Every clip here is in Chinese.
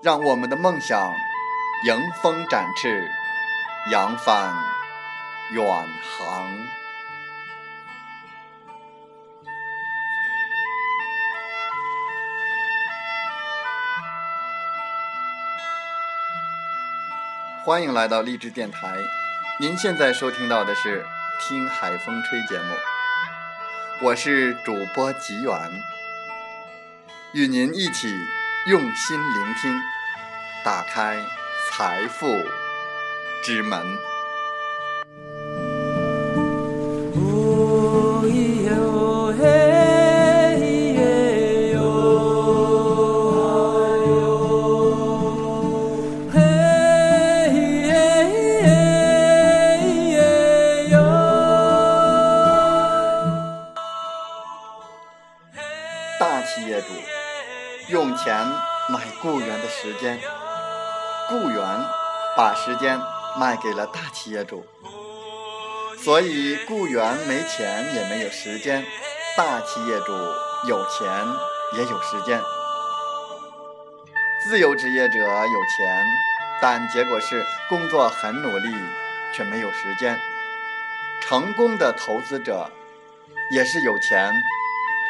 让我们的梦想迎风展翅，扬帆远航。欢迎来到励志电台，您现在收听到的是《听海风吹》节目，我是主播吉远，与您一起。用心聆听，打开财富之门。卖给了大企业主，所以雇员没钱也没有时间，大企业主有钱也有时间。自由职业者有钱，但结果是工作很努力却没有时间。成功的投资者也是有钱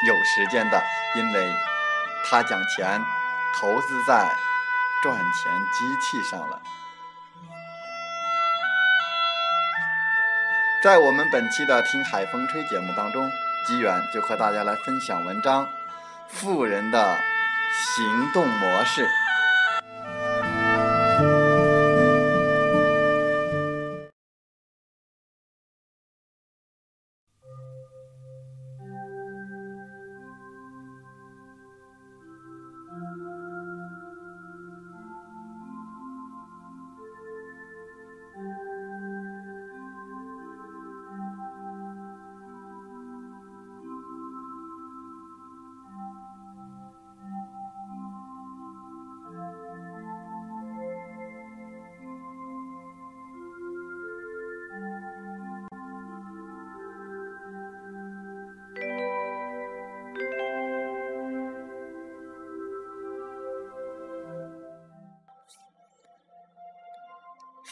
有时间的，因为。他将钱投资在赚钱机器上了。在我们本期的《听海风吹》节目当中，吉远就和大家来分享文章《富人的行动模式》。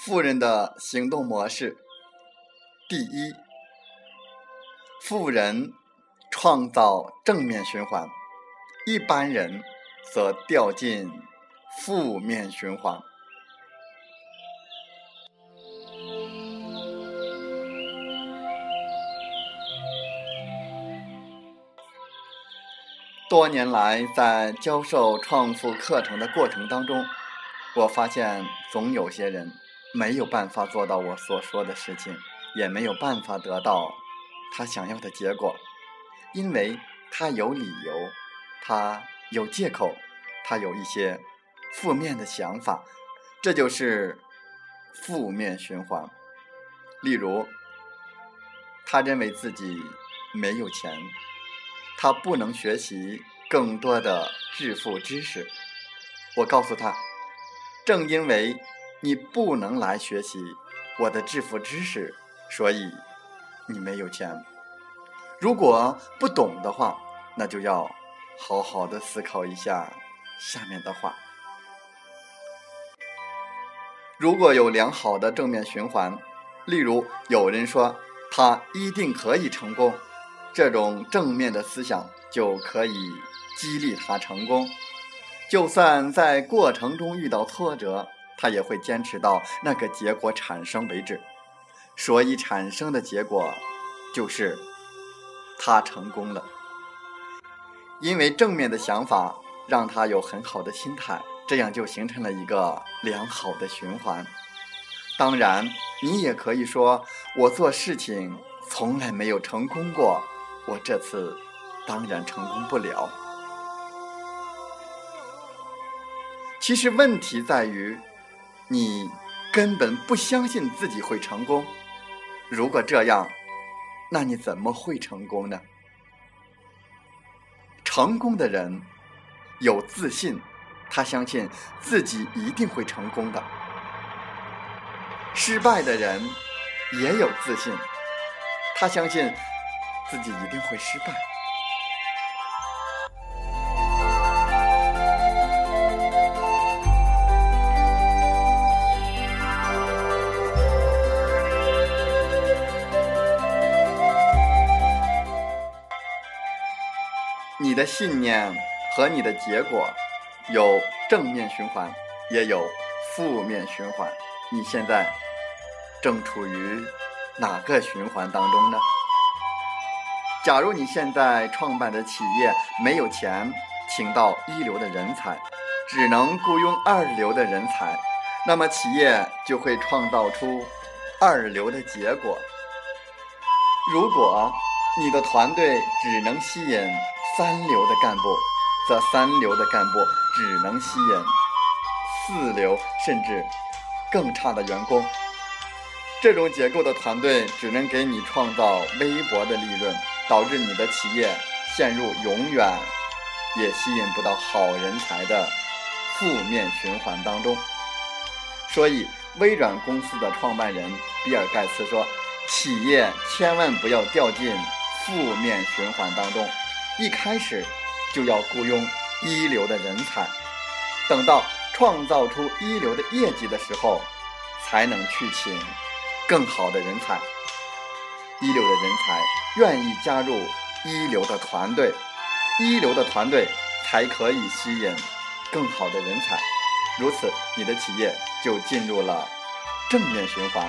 富人的行动模式：第一，富人创造正面循环，一般人则掉进负面循环。多年来，在教授创富课程的过程当中，我发现总有些人。没有办法做到我所说的事情，也没有办法得到他想要的结果，因为他有理由，他有借口，他有一些负面的想法，这就是负面循环。例如，他认为自己没有钱，他不能学习更多的致富知识。我告诉他，正因为。你不能来学习我的致富知识，所以你没有钱。如果不懂的话，那就要好好的思考一下下面的话。如果有良好的正面循环，例如有人说他一定可以成功，这种正面的思想就可以激励他成功。就算在过程中遇到挫折。他也会坚持到那个结果产生为止，所以产生的结果就是他成功了。因为正面的想法让他有很好的心态，这样就形成了一个良好的循环。当然，你也可以说我做事情从来没有成功过，我这次当然成功不了。其实问题在于，你根本不相信自己会成功。如果这样，那你怎么会成功呢？成功的人有自信，他相信自己一定会成功的。失败的人也有自信，他相信自己一定会失败。你的信念和你的结果有正面循环，也有负面循环。你现在。正处于哪个循环当中呢？假如你现在创办的企业没有钱请到一流的人才，只能雇佣二流的人才，那么企业就会创造出二流的结果。如果你的团队只能吸引三流的干部，则三流的干部只能吸引四流甚至更差的员工。这种结构的团队只能给你创造微薄的利润，导致你的企业陷入永远也吸引不到好人才的负面循环当中。所以，微软公司的创办人比尔盖茨说：“企业千万不要掉进负面循环当中，一开始就要雇佣一流的人才，等到创造出一流的业绩的时候，才能去请。”更好的人才，一流的人才愿意加入一流的团队，一流的团队才可以吸引更好的人才，如此你的企业就进入了正面循环。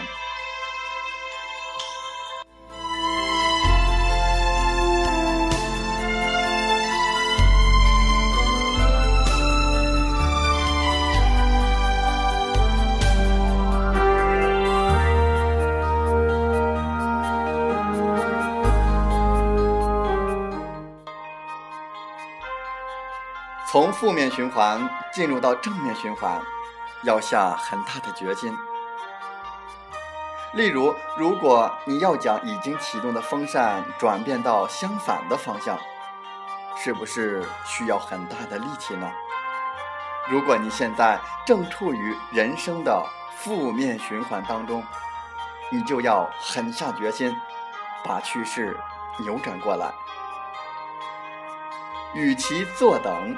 从负面循环进入到正面循环，要下很大的决心。例如，如果你要将已经启动的风扇转变到相反的方向，是不是需要很大的力气呢？如果你现在正处于人生的负面循环当中，你就要狠下决心，把趋势扭转过来。与其坐等。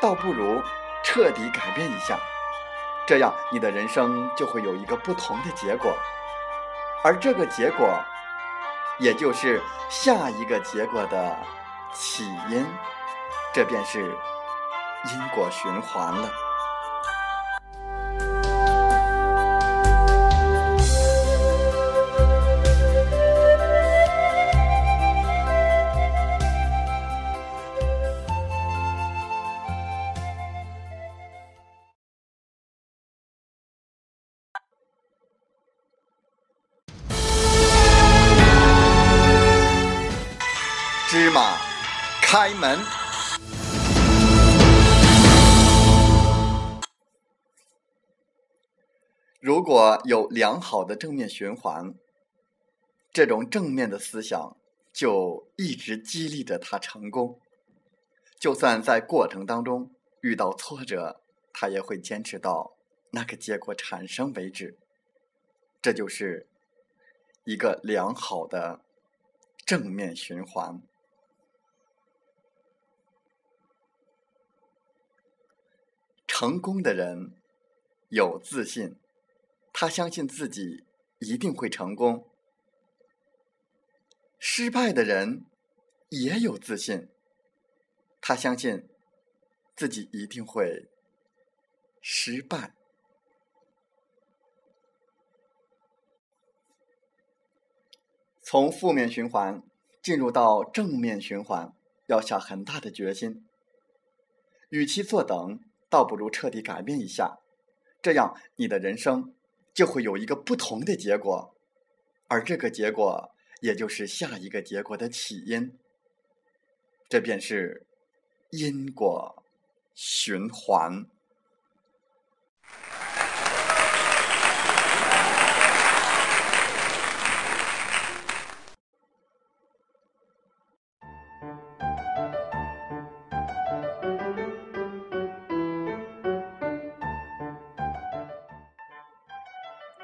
倒不如彻底改变一下，这样你的人生就会有一个不同的结果，而这个结果，也就是下一个结果的起因，这便是因果循环了。开门。如果有良好的正面循环，这种正面的思想就一直激励着他成功。就算在过程当中遇到挫折，他也会坚持到那个结果产生为止。这就是一个良好的正面循环。成功的人有自信，他相信自己一定会成功。失败的人也有自信，他相信自己一定会失败。从负面循环进入到正面循环，要下很大的决心。与其坐等，倒不如彻底改变一下，这样你的人生就会有一个不同的结果，而这个结果也就是下一个结果的起因。这便是因果循环。